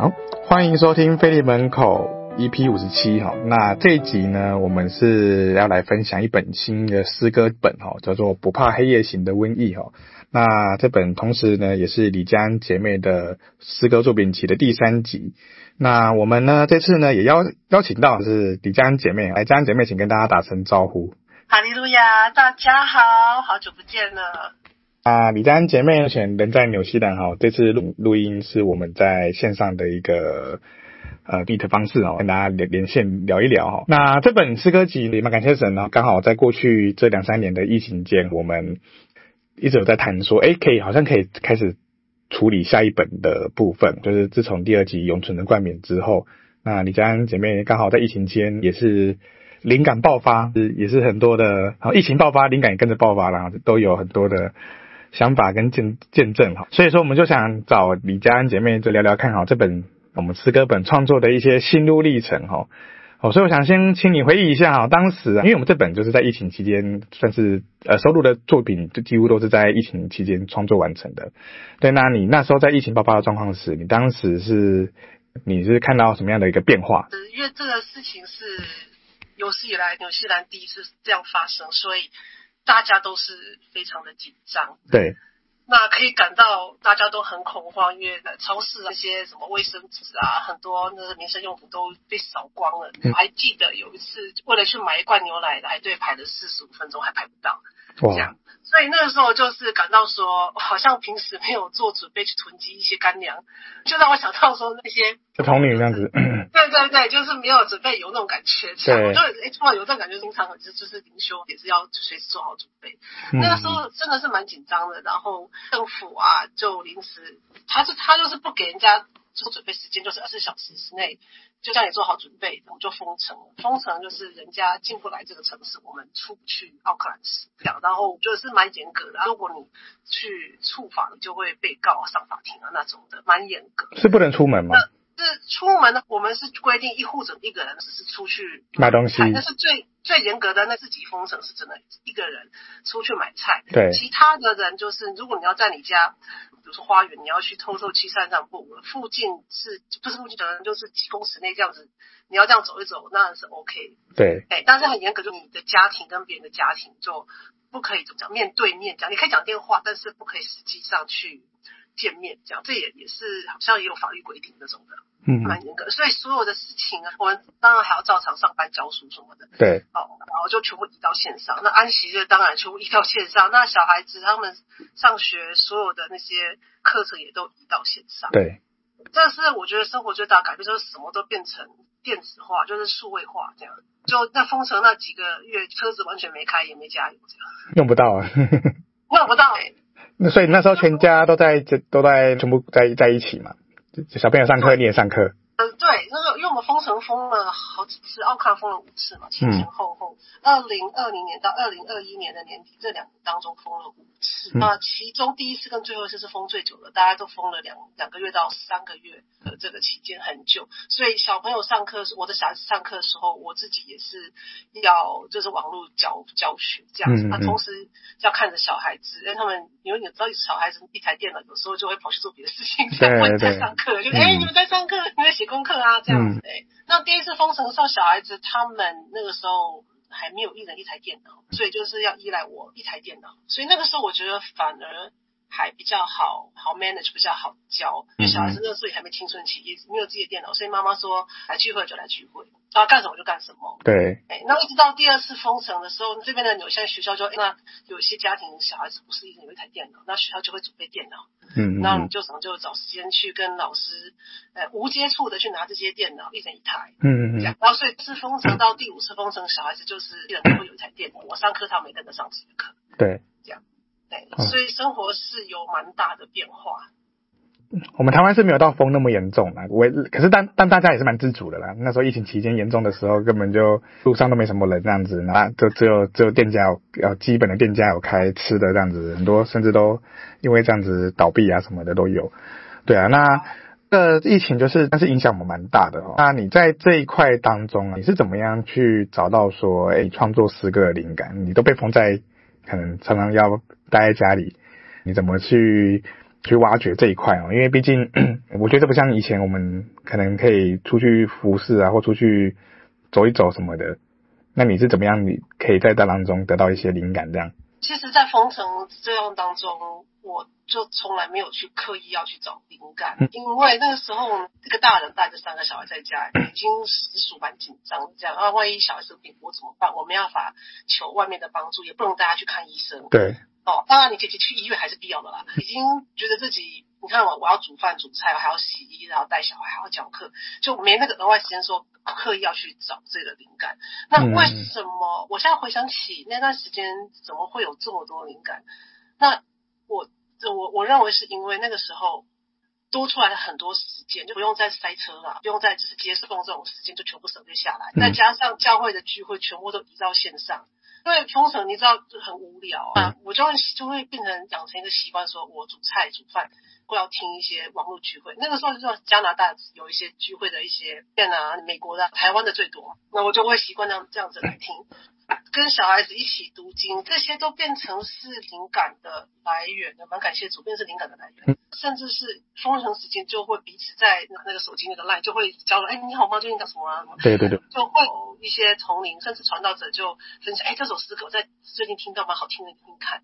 好，欢迎收听菲利门口 EP 五十七哈。那这一集呢，我们是要来分享一本新的诗歌本哈，叫做《不怕黑夜行的瘟疫》哈。那这本同时呢，也是李江姐妹的诗歌作品集的第三集。那我们呢，这次呢，也邀邀请到是李江姐妹，来，江姐妹，请跟大家打声招呼。哈利路亚，大家好，好久不见了。啊，李丹姐妹目前人在纽西兰哈，这次录录音是我们在线上的一个呃 meet 方式哦，跟大家连连线聊一聊哈。那这本诗歌集里面，感谢神呢，刚好在过去这两三年的疫情间，我们一直有在谈说，哎，可以好像可以开始处理下一本的部分，就是自从第二集永存的冠冕之后，那李佳恩姐妹刚好在疫情间也是灵感爆发，也是很多的，然后疫情爆发，灵感也跟着爆发了，都有很多的。想法跟见见证哈，所以说我们就想找李佳恩姐妹就聊聊看好这本我们诗歌本创作的一些心路历程哈。哦，所以我想先请你回忆一下哈，当时因为我们这本就是在疫情期间算是呃收录的作品，就几乎都是在疫情期间创作完成的。对，那你那时候在疫情爆发的状况时，你当时是你是看到什么样的一个变化？因为这个事情是有史以来纽西兰第一次这样发生，所以。大家都是非常的紧张，对，那可以感到大家都很恐慌，因为超市那些什么卫生纸啊，很多那个民生用品都被扫光了。嗯、我还记得有一次，为了去买一罐牛奶，排队排了四十五分钟，还排不到，哇这样。所以那个时候就是感到说，好像平时没有做准备去囤积一些干粮，就让我想到说那些就童女这样子。对对对，就是没有准备有那种感觉。对。我就哎，突然有这种感觉，经常就是就是灵修也是要随时做好准备。嗯、那个时候真的是蛮紧张的，然后政府啊就临时，他是他就是不给人家做准备时间，就是二十小时之内。就叫你做好准备，我们就封城了。封城就是人家进不来这个城市，我们出不去奥克兰市这样。然后就是蛮严格的，如果你去触法，你就会被告上法庭啊那种的，蛮严格。是不能出门吗？是出门呢，我们是规定一户者一个人只是出去买东西，那是最最严格的。那自己封城是真的，一个人出去买菜。对，其他的人就是，如果你要在你家，比如说花园，你要去偷偷去散散步，附近是不是附近的人就是几公尺内这样子，你要这样走一走，那是 OK。对，哎，但是很严格，就你的家庭跟别人的家庭就不可以怎么讲面对面讲，你可以讲电话，但是不可以实际上去。见面这样，这也也是好像也有法律规定那种的，嗯，蛮严格。所以所有的事情啊，我们当然还要照常上班教书什么的。对，哦，然后就全部移到线上。那安息日当然全部移到线上。那小孩子他们上学所有的那些课程也都移到线上。对，这是我觉得生活最大的改变，就是什么都变成电子化，就是数位化这样。就那封城那几个月，车子完全没开，也没加油，这样用不到啊，用不到哎、欸。那所以那时候全家都在这都在全部在在一起嘛，小朋友上课你也上课。封城封了好几次，奥克兰封了五次嘛，前前后后，二零二零年到二零二一年的年底这两年当中封了五次，那、嗯、其中第一次跟最后一次是封最久的，大家都封了两两个月到三个月的这个期间很久，所以小朋友上课是我的小孩子上课的时候，我自己也是要就是网络教教学这样子，那、嗯。嗯、同时要看着小孩子，因为他们因为你知道小孩子一台电脑有时候就会跑去做别的事情，在 在上课，就哎、欸、你们在上课，你们在写。功课啊，这样子哎、那第一次封城的时候，小孩子他们那个时候还没有一人一台电脑，所以就是要依赖我一台电脑，所以那个时候我觉得反而还比较好好 manage，比较好教，因为小孩子那个时候也还没青春期，也没有自己的电脑，所以妈妈说来聚会就来聚会。要干什么就干什么。对。哎，那一直到第二次封城的时候，这边的纽西兰学校就，那有一些家庭小孩子不是一人有一台电脑，那学校就会准备电脑。嗯，嗯。那你就什么就找时间去跟老师，呃，无接触的去拿这些电脑，一人一台。嗯嗯嗯。然后所以这次封城到第五次封城，小孩子就是一人都会有一台电脑。我上课他没跟着上自己的课。对。这样。对。所以生活是有蛮大的变化。我们台湾是没有到封那么严重啦，我可是但但大家也是蛮自主的啦。那时候疫情期间严重的时候，根本就路上都没什么人这样子，那就只有只有店家有呃基本的店家有开吃的这样子，很多甚至都因为这样子倒闭啊什么的都有。对啊，那呃疫情就是但是影响我们蛮大的哦。那你在这一块当中啊，你是怎么样去找到说诶创作诗歌的灵感？你都被封在可能常常要待在家里，你怎么去？去挖掘这一块哦，因为毕竟 我觉得不像以前我们可能可以出去服侍啊，或出去走一走什么的。那你是怎么样？你可以在这当中得到一些灵感？这样？其实，在封城作用当中，我就从来没有去刻意要去找灵感，嗯、因为那个时候这个大人带着三个小孩在家，已经实属蛮紧张。这样啊，万一小孩生病，我怎么办？我没办法求外面的帮助，也不能带他去看医生。对。哦，当然，你姐姐去医院还是必要的啦。已经觉得自己，你看我，我要煮饭、煮菜，还要洗衣，然后带小孩，还要教课，就没那个额外时间说刻意要去找这个灵感。那为什么？我现在回想起那段时间，怎么会有这么多灵感？那我我我认为是因为那个时候多出来了很多时间，就不用再塞车了，不用再就是接送这种时间，就全部省略下来。再加上教会的聚会全部都移到线上。因为封城，你知道就很无聊啊，我就会就会变成养成一个习惯，说我煮菜煮饭会要听一些网络聚会。那个时候就是加拿大有一些聚会的一些店啊，美国的、台湾的最多，那我就会习惯这样这样子来听。跟小孩子一起读经，这些都变成是灵感的来源的，蛮感谢主，变成是灵感的来源。甚至是封城时间，就会彼此在那个手机那个 line 就会交流，哎，你好吗？最近讲什么啊？对对对，就会有一些同龄，甚至传道者就分享，哎，这首诗歌我在最近听到蛮好听的，你听看。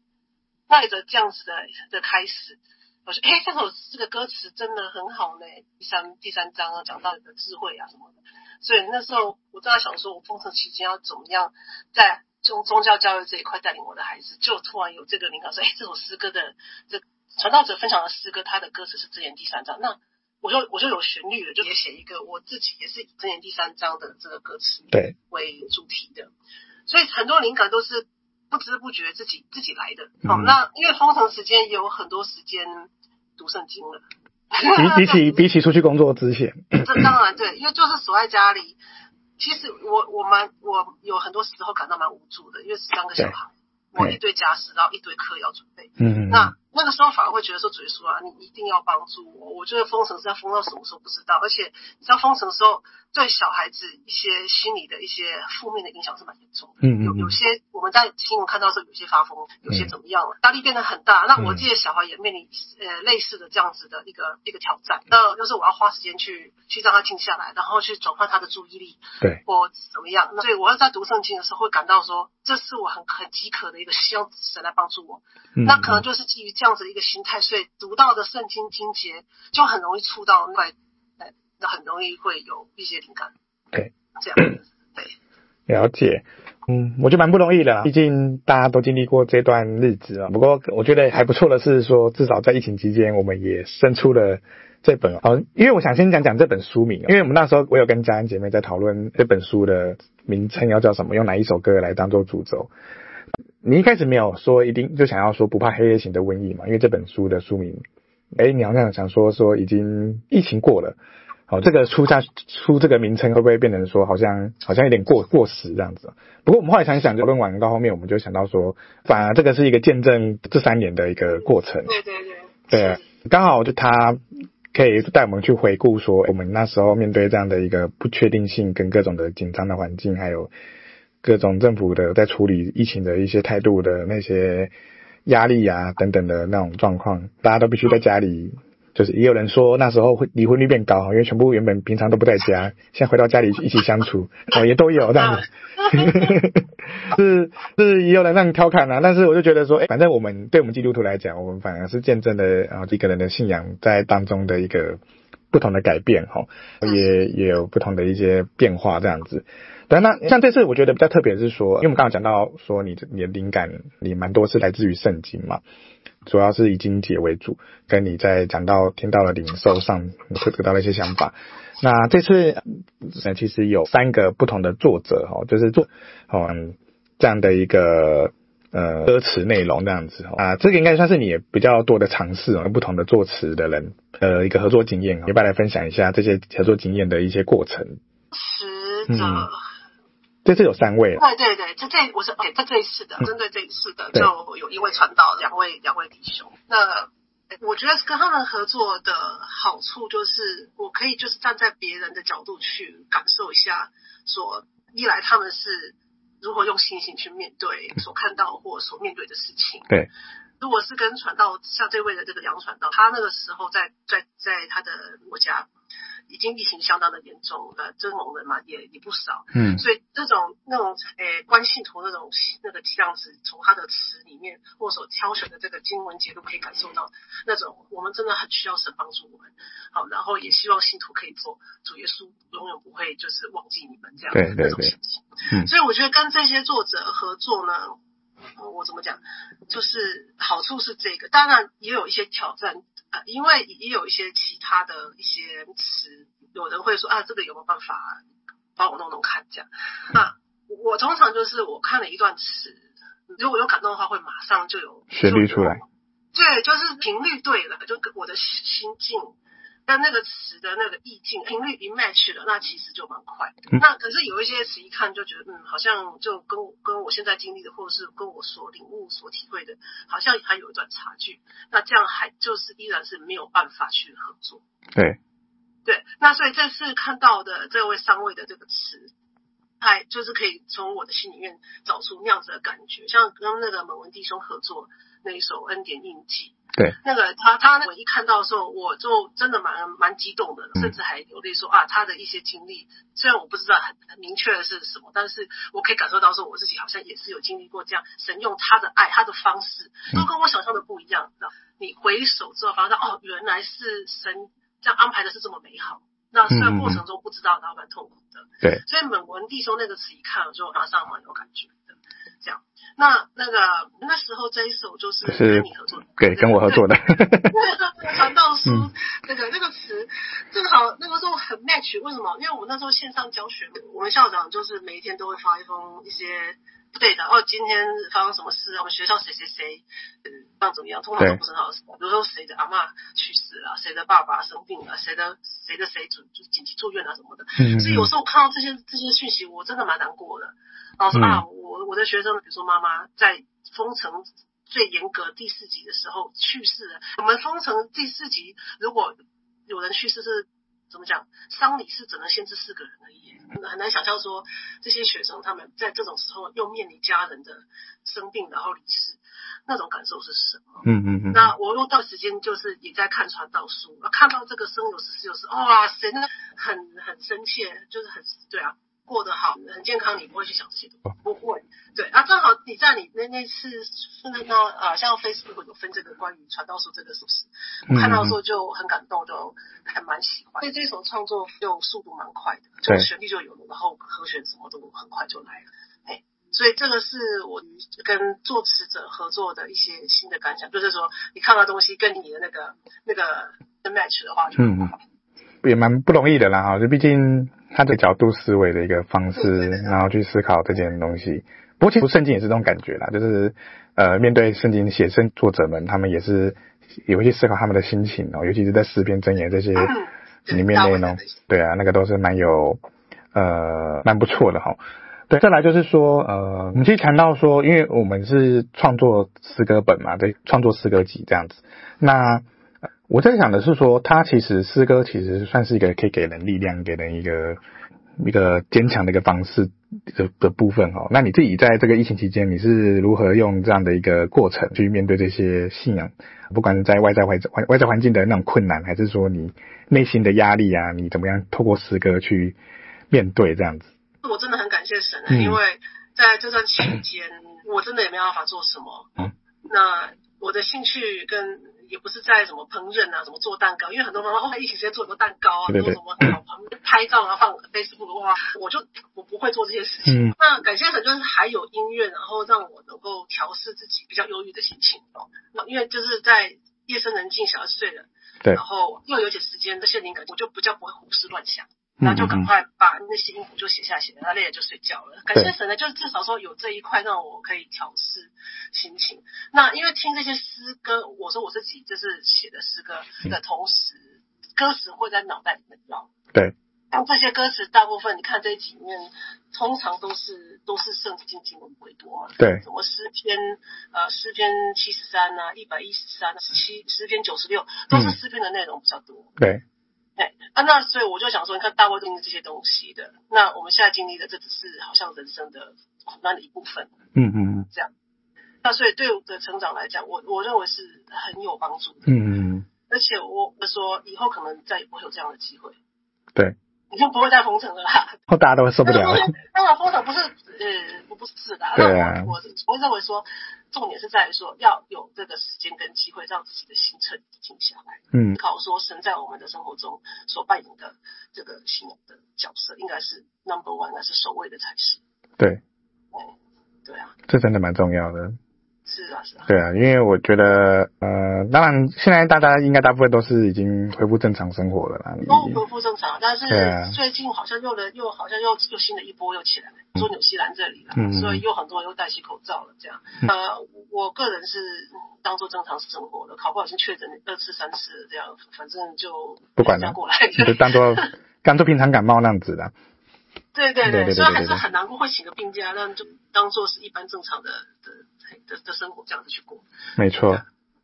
带着这样子的的开始，我说，哎，这首这个歌词真的很好呢。第三第三章啊，讲到你的智慧啊什么的。所以那时候我正在想说，我封城期间要怎么样在宗宗教教育这一块带领我的孩子，就突然有这个灵感说，哎，这首诗歌的这传道者分享的诗歌，它的歌词是箴言第三章，那我就我就有旋律了，就也写一个我自己也是以箴言第三章的这个歌词对为主题的，所以很多灵感都是不知不觉自己自己来的。好、嗯哦，那因为封城时间也有很多时间读圣经了。比比起 比起出去工作之前，这当然对，因为就是锁在家里。其实我我们我有很多时候感到蛮无助的，因为是三个小孩，我一堆家事，然后一堆课要准备。嗯，那。那个时候反而会觉得说，主耶稣啊，你一定要帮助我。我觉得封城是要封到什么时候不知道，而且你知道封城的时候对小孩子一些心理的一些负面的影响是蛮严重的。嗯，嗯，嗯有有些我们在新闻看到说有些发疯，有些怎么样了，压力变得很大。那我自己的小孩也面临呃类似的这样子的一个一个挑战。那就是我要花时间去去让他静下来，然后去转换他的注意力。对，或怎么样？那所以我要在读圣经的时候会感到说，这是我很很饥渴的一个希望神来帮助我。嗯，那可能就是基于这样。这样子一个心态，所以读到的圣经经节就很容易触到那块，那很容易会有一些灵感。对，这样，对，了解。嗯，我觉得蛮不容易的，毕竟大家都经历过这段日子啊。不过我觉得还不错的是说，至少在疫情期间，我们也生出了这本哦。因为我想先讲讲这本书名，因为我们那时候我有跟家人姐妹在讨论这本书的名称要叫什么，用哪一首歌来当做主轴。你一开始没有说一定就想要说不怕黑夜型的瘟疫嘛？因为这本书的书名，哎，你好像想说说已经疫情过了，好，这个出下出这个名称会不会变成说好像好像有点过过时这样子？不过我们后来想想，讨论完到后面，我们就想到说，反而这个是一个见证这三年的一个过程。对对对。对啊，刚好就他可以带我们去回顾说，我们那时候面对这样的一个不确定性跟各种的紧张的环境，还有。各种政府的在处理疫情的一些态度的那些压力啊等等的那种状况，大家都必须在家里，就是也有人说那时候会离婚率变高，因为全部原本平常都不在家，现在回到家里一起相处，哦也都有这样子，是是也有人让你调侃啊，但是我就觉得说，哎，反正我们对我们基督徒来讲，我们反而是见证了啊一个人的信仰在当中的一个不同的改变哈，也也有不同的一些变化这样子。对，那像这次我觉得比较特别的是说，因为我们刚刚讲到说你你的灵感你蛮多是来自于圣经嘛，主要是以经解为主，跟你在讲到听到了灵受上，你会得到了一些想法。那这次呃其实有三个不同的作者哈，就是做嗯这样的一个呃歌词内容这样子啊，这个应该算是你比较多的尝试哦，不同的作词的人呃一个合作经验，要不要来分享一下这些合作经验的一些过程？词者。嗯这次有三位，对对对，这这我是给这这一次的，针对这一次的，就有一位传道，两位两位弟兄。那我觉得跟他们合作的好处就是，我可以就是站在别人的角度去感受一下，说一来他们是如何用信心去面对所看到或所面对的事情。对。如果是跟传道像这位的这个杨传道，他那个时候在在在他的国家。已经疫情相当的严重，呃，真龙人嘛也也不少，嗯，所以这种那种诶观信徒那种那个样子，从他的词里面或所挑选的这个经文节录，可以感受到那种我们真的很需要神帮助我们，好，然后也希望信徒可以做主耶稣永远不会就是忘记你们这样。的那种心情，嗯，所以我觉得跟这些作者合作呢，我怎么讲，就是好处是这个，当然也有一些挑战。啊，因为也有一些其他的一些词，有人会说啊，这个有没有办法帮我弄弄看这样？那我通常就是我看了一段词，如果有感动的话，会马上就有旋律出来。对，就是频率对了，就跟我的心境。但那个词的那个意境频率一 match 了，那其实就蛮快那可是有一些词一看就觉得，嗯，好像就跟我跟我现在经历的，或者是跟我所领悟、所体会的，好像还有一段差距。那这样还就是依然是没有办法去合作。对，对。那所以这次看到的这位三位的这个词，还就是可以从我的心里面找出那样子的感觉，像跟那个蒙文弟兄合作那一首《恩典印记》。对，那个他他我一看到的时候，我就真的蛮蛮激动的，甚至还流泪说啊，他的一些经历，虽然我不知道很很明确的是什么，但是我可以感受到说我自己好像也是有经历过这样，神用他的爱，他的方式都跟我想象的不一样。那你回首之后发现哦，原来是神这样安排的是这么美好。那虽然过程中不知道，然后蛮痛苦的。对，所以蒙文弟兄那个词一看，我就马上蛮有感觉的。这样，那那个那时候这一首就是跟你合作的，对，跟我合作的。传道书那个那个词正好那个时候很 match，为什么？因为我们那时候线上教学，我们校长就是每一天都会发一封一些对的哦，今天发生什么事？我们学校谁谁谁嗯，这样怎么样？通常都不是很好事，比如说谁的阿嬷去世了，谁的爸爸生病了，谁的谁的谁住紧急住院啊什么的。嗯，所以有时候看到这些这些讯息，我真的蛮难过的。然后说啊，我我的学生，比如说妈妈在封城最严格第四级的时候去世了。我们封城第四级，如果有人去世是怎么讲？丧礼是只能限制四个人而已，很难想象说这些学生他们在这种时候又面临家人的生病然后离世，那种感受是什么？嗯嗯嗯。那我用段时间就是也在看传道书，看到这个生有时死有时，哇塞，那很很深切，就是很对啊。过得好，很健康，你不会去想这些东西，不会。对啊，正好你在你那那次那个啊，像 Facebook 有分这个关于传道书这个是不是？我看到的时候就很感动，就还蛮喜欢。所以这首创作就速度蛮快的，就旋律就有了，然后和弦什么都很快就来了。哎，所以这个是我跟作词者合作的一些新的感想，就是说你看到东西跟你的那个那个 match 的话就很好，嗯，也蛮不容易的啦哈，就毕竟。他的角度思维的一个方式，然后去思考这件东西。不过其实圣经也是这种感觉啦，就是呃，面对圣经写圣作者们，他们也是也会去思考他们的心情哦，尤其是在诗篇箴言这些里面内容。对啊，那个都是蛮有呃蛮不错的哈。对，再来就是说呃，我们其实谈到说，因为我们是创作诗歌本嘛，对，创作诗歌集这样子，那。我在想的是说，他其实诗歌其实算是一个可以给人力量、给人一个一个坚强的一个方式的的部分哈。那你自己在这个疫情期间，你是如何用这样的一个过程去面对这些信仰？不管是在外在环外外在环境的那种困难，还是说你内心的压力啊，你怎么样透过诗歌去面对这样子？我真的很感谢神，嗯、因为在这段期间，我真的也没办法做什么。嗯，那我的兴趣跟也不是在什么烹饪啊，什么做蛋糕，因为很多人说哦，一起直接做很多蛋糕啊，做什么好旁边拍照啊，放 Facebook 的话，我就我不会做这些事情。嗯、那感谢神就是还有音乐，然后让我能够调试自己比较忧郁的心情哦。那因为就是在夜深人静，小孩睡了，对，然后又有点时间，这些灵感我就比较不会胡思乱想。那就赶快把那些音符就写下写，他累了就睡觉了。感谢神呢，就是至少说有这一块让我可以调试心情。那因为听这些诗歌，我说我自己就是写的诗歌的同时，歌词会在脑袋里面绕。对。但这些歌词大部分，你看这几面，通常都是都是圣经经文为多。对。什么诗篇呃诗篇七十三啊，一百一十三、十七诗篇九十六，都是诗篇的内容比较多。对。哎，啊，那所以我就想说，你看大卫经历这些东西的，那我们现在经历的，这只是好像人生的苦难的一部分。嗯嗯嗯，这样。那所以对我的成长来讲，我我认为是很有帮助的。嗯嗯，而且我说以后可能再也不会有这样的机会。对。你就不会再封城了啦。后大家都会受不了了。当然封城不是呃不不是的。对啊。我我认为说，重点是在于说要有这个时间跟机会，让自己的心彻底静下来。嗯。考说神在我们的生活中所扮演的这个信仰的角色，应该是 number one，应该是首位的才是。对。嗯，对啊。这真的蛮重要的。是啊，是啊。对啊，因为我觉得，呃，当然现在大家应该大部分都是已经恢复正常生活了啦。都恢复正常，但是最近好像又的又好像又又新的一波又起来了，说纽西兰这里了，嗯、所以又很多人又戴起口罩了，这样。嗯、呃，我个人是当做正常生活的，考不好先确诊二次三次这样，反正就不管了，过来就当做 当做平常感冒那样子的。对对对，虽然还是很难过会请个病假，但就当做是一般正常的的。的的生活这样子去过，没错，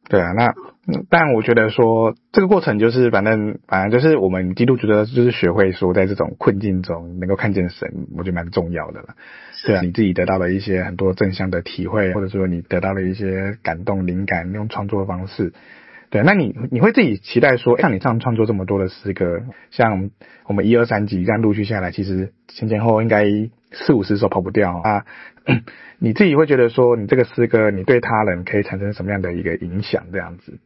对啊，那、嗯、但我觉得说这个过程就是反正反正就是我们基督徒的就是学会说在这种困境中能够看见神，我觉得蛮重要的了。是对啊，你自己得到了一些很多正向的体会，或者说你得到了一些感动灵感，用创作的方式。对，那你你会自己期待说，像你这样创作这么多的诗歌，像我们一二三集这样陆续下来，其实前前后后应该四五十首跑不掉啊。你自己会觉得说，你这个诗歌，你对他人可以产生什么样的一个影响？这样子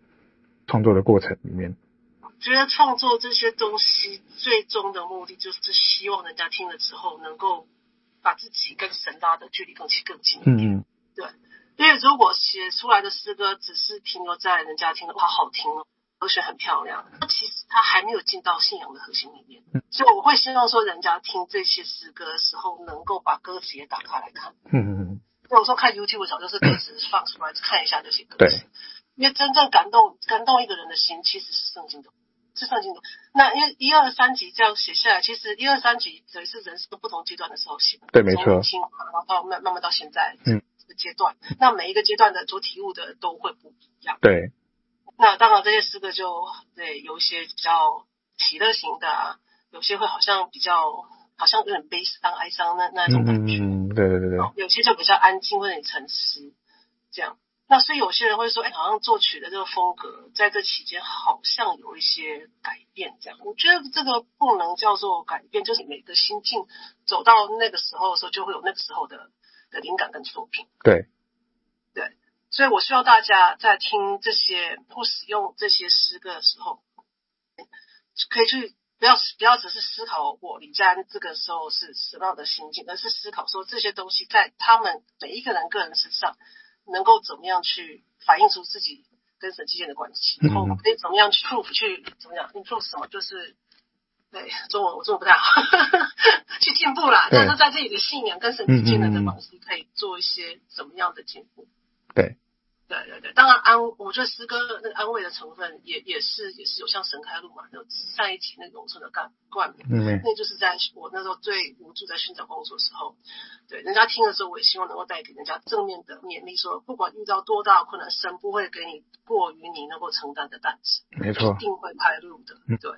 创作的过程里面，觉得创作这些东西最终的目的就是希望人家听了之后，能够把自己跟神拉的距离更近更近一点。嗯嗯，对。因为如果写出来的诗歌只是停留在人家听的话，好听哦，和弦很漂亮，那其实它还没有进到信仰的核心里面。嗯、所以我会希望说，人家听这些诗歌的时候，能够把歌词也打开来看。嗯嗯嗯。有时候看 YouTube 早就是歌词放出来看一下就行。对。因为真正感动感动一个人的心，其实是圣经的，是圣经的。那因为一二三集这样写下来，其实一二三集等于是人生不同阶段的时候写的。对，没错。从年轻然后到慢慢慢到现在。嗯。阶段，那每一个阶段的主体物的都会不一样。对，那当然这些诗歌就对有一些比较喜乐型的，啊，有些会好像比较好像有点悲伤、哀伤那那种感觉。嗯，对对对对。有些就比较安静，或者沉思这样。那所以有些人会说，哎，好像作曲的这个风格在这期间好像有一些改变，这样。我觉得这个不能叫做改变，就是每个心境走到那个时候的时候，就会有那个时候的。的灵感跟作品，对，对，所以我希望大家在听这些或使用这些诗歌的时候，可以去不要不要只是思考我李佳恩这个时候是什么样的心境，而是思考说这些东西在他们每一个人个人身上能够怎么样去反映出自己跟神之间的关系，然后可以怎么样去 prove 去怎么样 improve 什么，就是。对，中文我中文不太好，去进步啦。但是在自己的信仰跟神之间的这方式，可以做一些怎么样的进步？对，对对对。当然安，我觉得诗歌那个安慰的成分也也是也是有像神开路嘛，有上一集那个农村的冠冠冕，嗯，那就是在我那时候最无助在寻找工作的时候，对，人家听的时候，我也希望能够带给人家正面的勉励，说不管遇到多大困难，神不会给你过于你能够承担的担子，没错，一定会开路的，对。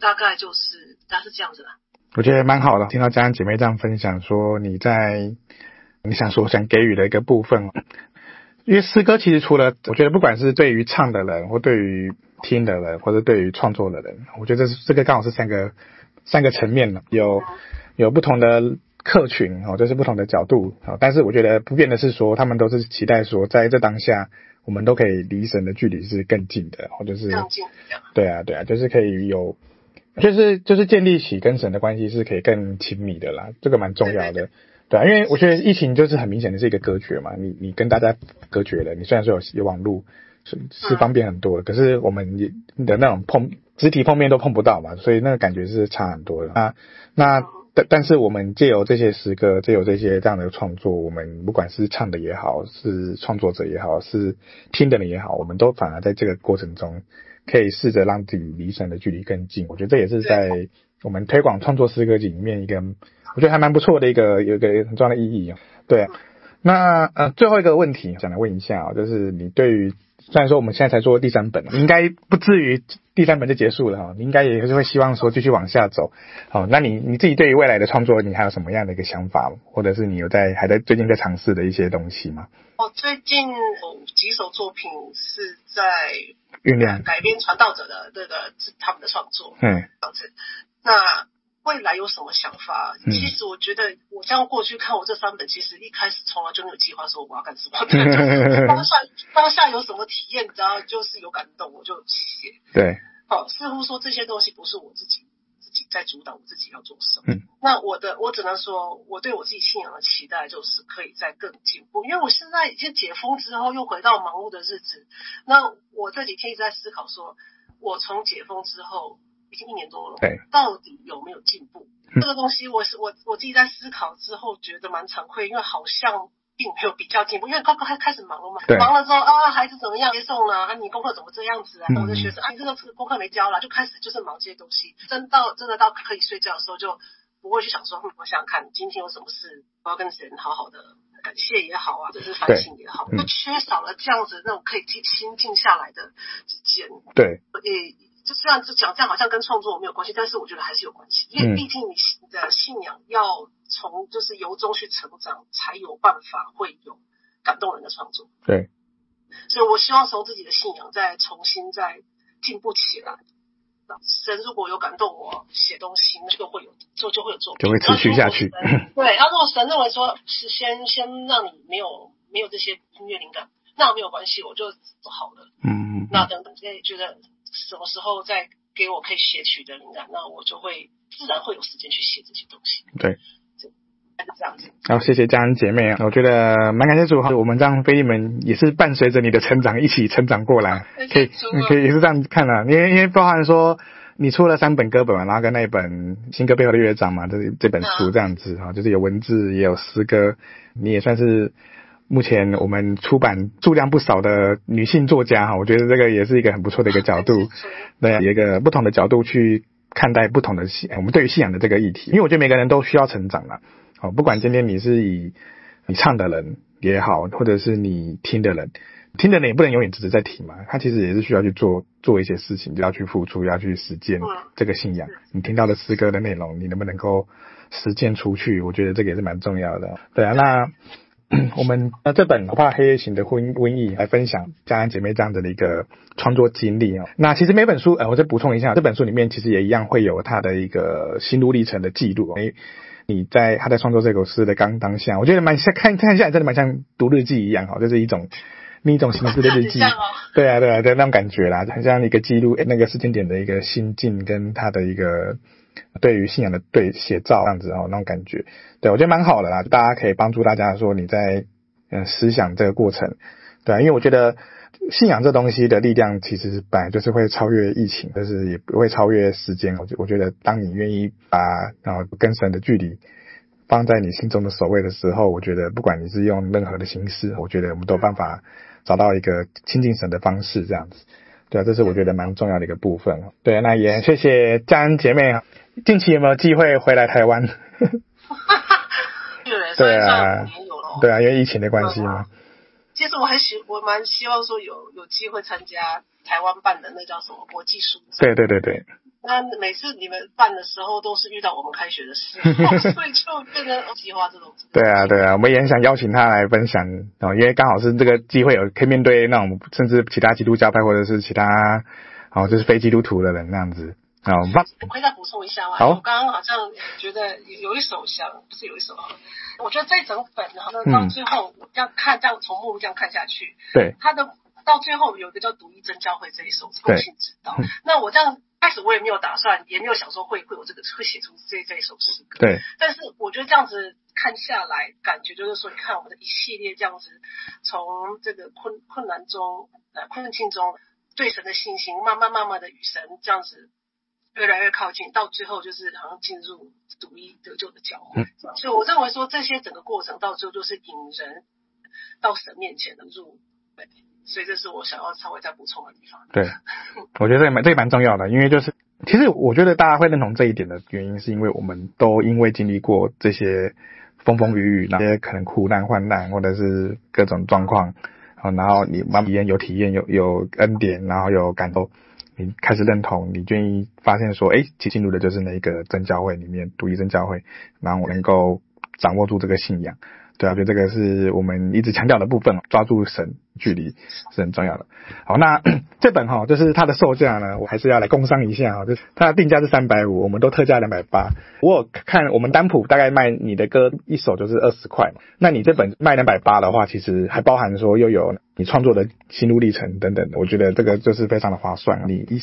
大概就是，大概是这样子啦。我觉得蛮好的，听到家人姐妹这样分享，说你在你想说想给予的一个部分，因为诗歌其实除了，我觉得不管是对于唱的人，或对于听的人，或者对于创作的人，我觉得这是这个刚好是三个三个层面了，有有不同的客群哦，就是不同的角度哦，但是我觉得不变的是说，他们都是期待说，在这当下。我们都可以离神的距离是更近的，或者是，对啊，对啊，就是可以有，就是就是建立起跟神的关系是可以更亲密的啦，这个蛮重要的，对，对，对，对啊，因为我觉得疫情就是很明显的是一个隔绝嘛，你你跟大家隔绝了，你虽然说有有网络是是方便很多了，可是我们也的那种碰肢体碰面都碰不到嘛，所以那个感觉是差很多的啊，那。但但是我们借由这些诗歌，借由这些这样的创作，我们不管是唱的也好，是创作者也好，是听的人也好，我们都反而在这个过程中，可以试着让自己离神的距离更近。我觉得这也是在我们推广创作诗歌里面一个，我觉得还蛮不错的一个有一个很重要的意义。对，那呃，最后一个问题想来问一下啊，就是你对于虽然说我们现在才做第三本，应该不至于第三本就结束了哈，你应该也是会希望说继续往下走。好，那你你自己对于未来的创作，你还有什么样的一个想法，或者是你有在还在最近在尝试的一些东西吗？我最近有几首作品是在酝酿改编传道者的这个是他们的创作，嗯，这样子，那。未来有什么想法？其实我觉得，我这样过去看我这三本，其实一开始从来就没有计划说我要干什么。对，就是当下当下有什么体验，只要就是有感动，我就写。对，好，似乎说这些东西不是我自己自己在主导，我自己要做什么。嗯。那我的，我只能说，我对我自己信仰的期待就是可以再更进步，因为我现在已经解封之后，又回到忙碌的日子。那我这几天一直在思考，说我从解封之后。已经一年多了，对，到底有没有进步？这个东西我是我我自己在思考之后觉得蛮惭愧，因为好像并没有比较进步，因为刚刚开开始忙了嘛，忙了之后啊，孩子怎么样接送呢？啊，你功课怎么这样子啊？我的学生啊，你这个功课没教了，就开始就是忙这些东西。真到真的到可以睡觉的时候，就不会去想说，嗯，我想想看今天有什么事，我要跟谁好好的感谢也好啊，或者是反省也好，就缺少了这样子那种可以静心静下来的时间。对，诶。就虽然就讲这样好像跟创作没有关系，但是我觉得还是有关系，因为毕竟你的信仰要从就是由衷去成长，才有办法会有感动人的创作。对，所以我希望从自己的信仰再重新再进步起来。神如果有感动我写东西，那就会有就就会有作品，就会持续下去。对，他如果神认为说是先先让你没有没有这些音乐灵感，那没有关系，我就走好了。嗯，那等等，也觉得。什么时候再给我可以写曲的灵感，那我就会自然会有时间去写这些东西。对，就这样子。好，谢谢家人姐妹啊，我觉得蛮感谢主哈，我们这样腓利门也是伴随着你的成长一起成长过来，可以，你可以也是这样看的，因为因为包含说你出了三本歌本嘛，然后跟那一本新歌背后的乐章嘛，这这本书这样子哈，就是有文字也有诗歌，你也算是。目前我们出版数量不少的女性作家哈，我觉得这个也是一个很不错的一个角度，对，一个不同的角度去看待不同的信，我们对于信仰的这个议题，因为我觉得每个人都需要成长了，哦，不管今天你是以你唱的人也好，或者是你听的人，听的人也不能永远只是在听嘛，他其实也是需要去做做一些事情，就要去付出，要去实践这个信仰。你听到的诗歌的内容，你能不能够实践出去？我觉得这个也是蛮重要的。对啊，那。我们呃这本不怕黑夜行的婚瘟疫来分享家人姐妹这样子的一个创作经历哦。那其实每本书呃我再补充一下，这本书里面其实也一样会有他的一个心路历程的记录。诶，你在他在创作这首诗的刚当下，我觉得蛮像看看下来真的蛮像读日记一样哈，就是一种另一种形式的日记。对啊对啊对那种感觉啦，很像一个记录那个时间点的一个心境跟他的一个。对于信仰的对写照这样子哦，那种感觉，对我觉得蛮好的啦，大家可以帮助大家说你在嗯思想这个过程，对，因为我觉得信仰这东西的力量其实本来就是会超越疫情，就是也不会超越时间。我我觉得当你愿意把然后跟神的距离放在你心中的首位的时候，我觉得不管你是用任何的形式，我觉得我们都有办法找到一个亲近神的方式这样子。对啊，这是我觉得蛮重要的一个部分。对，那也谢谢佳恩姐妹啊。近期有没有机会回来台湾？对啊，对啊，因为疫情的关系嘛。其实我很喜，我蛮希望说有有机会参加台湾办的那叫什么国际书展。对对对对。那每次你们办的时候，都是遇到我们开学的时候，所以就变成计划这种。对啊对啊，我们也很想邀请他来分享哦，因为刚好是这个机会，有可以面对那种甚至其他基督教派或者是其他哦，就是非基督徒的人那样子。好，我可以再补充一下吗？好，我刚刚好像觉得有一首想，不是有一首啊，我觉得这一整本哈，那到最后这样看，这样从目录这样看下去，对，他的到最后有一个叫独一真教会这一首，共信之道。那我这样开始我也没有打算，也没有想说会会有这个会写出这这一首诗歌，对。但是我觉得这样子看下来，感觉就是说，你看我们的一系列这样子，从这个困困难中呃困境中对神的信心，慢慢慢慢的与神这样子。越来越靠近，到最后就是好像进入独一得救的教会。嗯、所以我认为说，这些整个过程到最后就是引人到神面前的入。对，所以这是我想要稍微再补充的地方。对，我觉得这也蛮这也蛮重要的，因为就是其实我觉得大家会认同这一点的原因，是因为我们都因为经历过这些风风雨雨，那些可能苦难患难或者是各种状况，然后你慢慢体验有体验有有恩典，然后有感动，你开始认同，你愿意发现说，哎，进入的就是那个真教会里面，独一真教会，然后我能够掌握住这个信仰。对啊，所以这个是我们一直强调的部分，抓住神距离是很重要的。好，那 这本哈，就是它的售价呢，我还是要来工商一下哈，就是它的定价是三百五，我们都特价两百八。我有看我们单谱大概卖你的歌一首就是二十块嘛，那你这本卖两百八的话，其实还包含说又有你创作的心路历程等等，我觉得这个就是非常的划算。你一。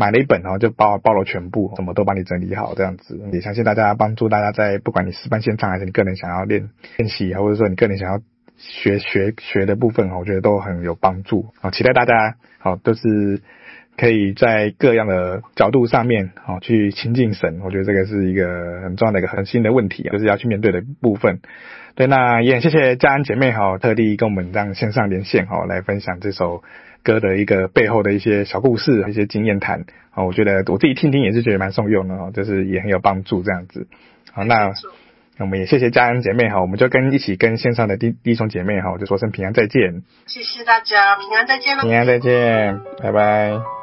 买了一本，然后就包包了全部，什么都帮你整理好，这样子也相信大家帮助大家在不管你示范现场还是你个人想要练练习，或者说你个人想要学学学的部分，我觉得都很有帮助。好，期待大家好都是可以在各样的角度上面好去亲近神，我觉得这个是一个很重要的一个核心的问题，就是要去面对的部分。对，那也很谢谢家人姐妹哈，特地跟我们这样线上连线哈，来分享这首。歌的一个背后的一些小故事，一些经验谈啊，我觉得我自己听听也是觉得蛮受用的哦，就是也很有帮助这样子。好，那我们也谢谢家人姐妹哈，我们就跟一起跟线上的弟弟兄姐妹哈，我就说声平安再见。谢谢大家，平安再见了。平安再见，拜拜。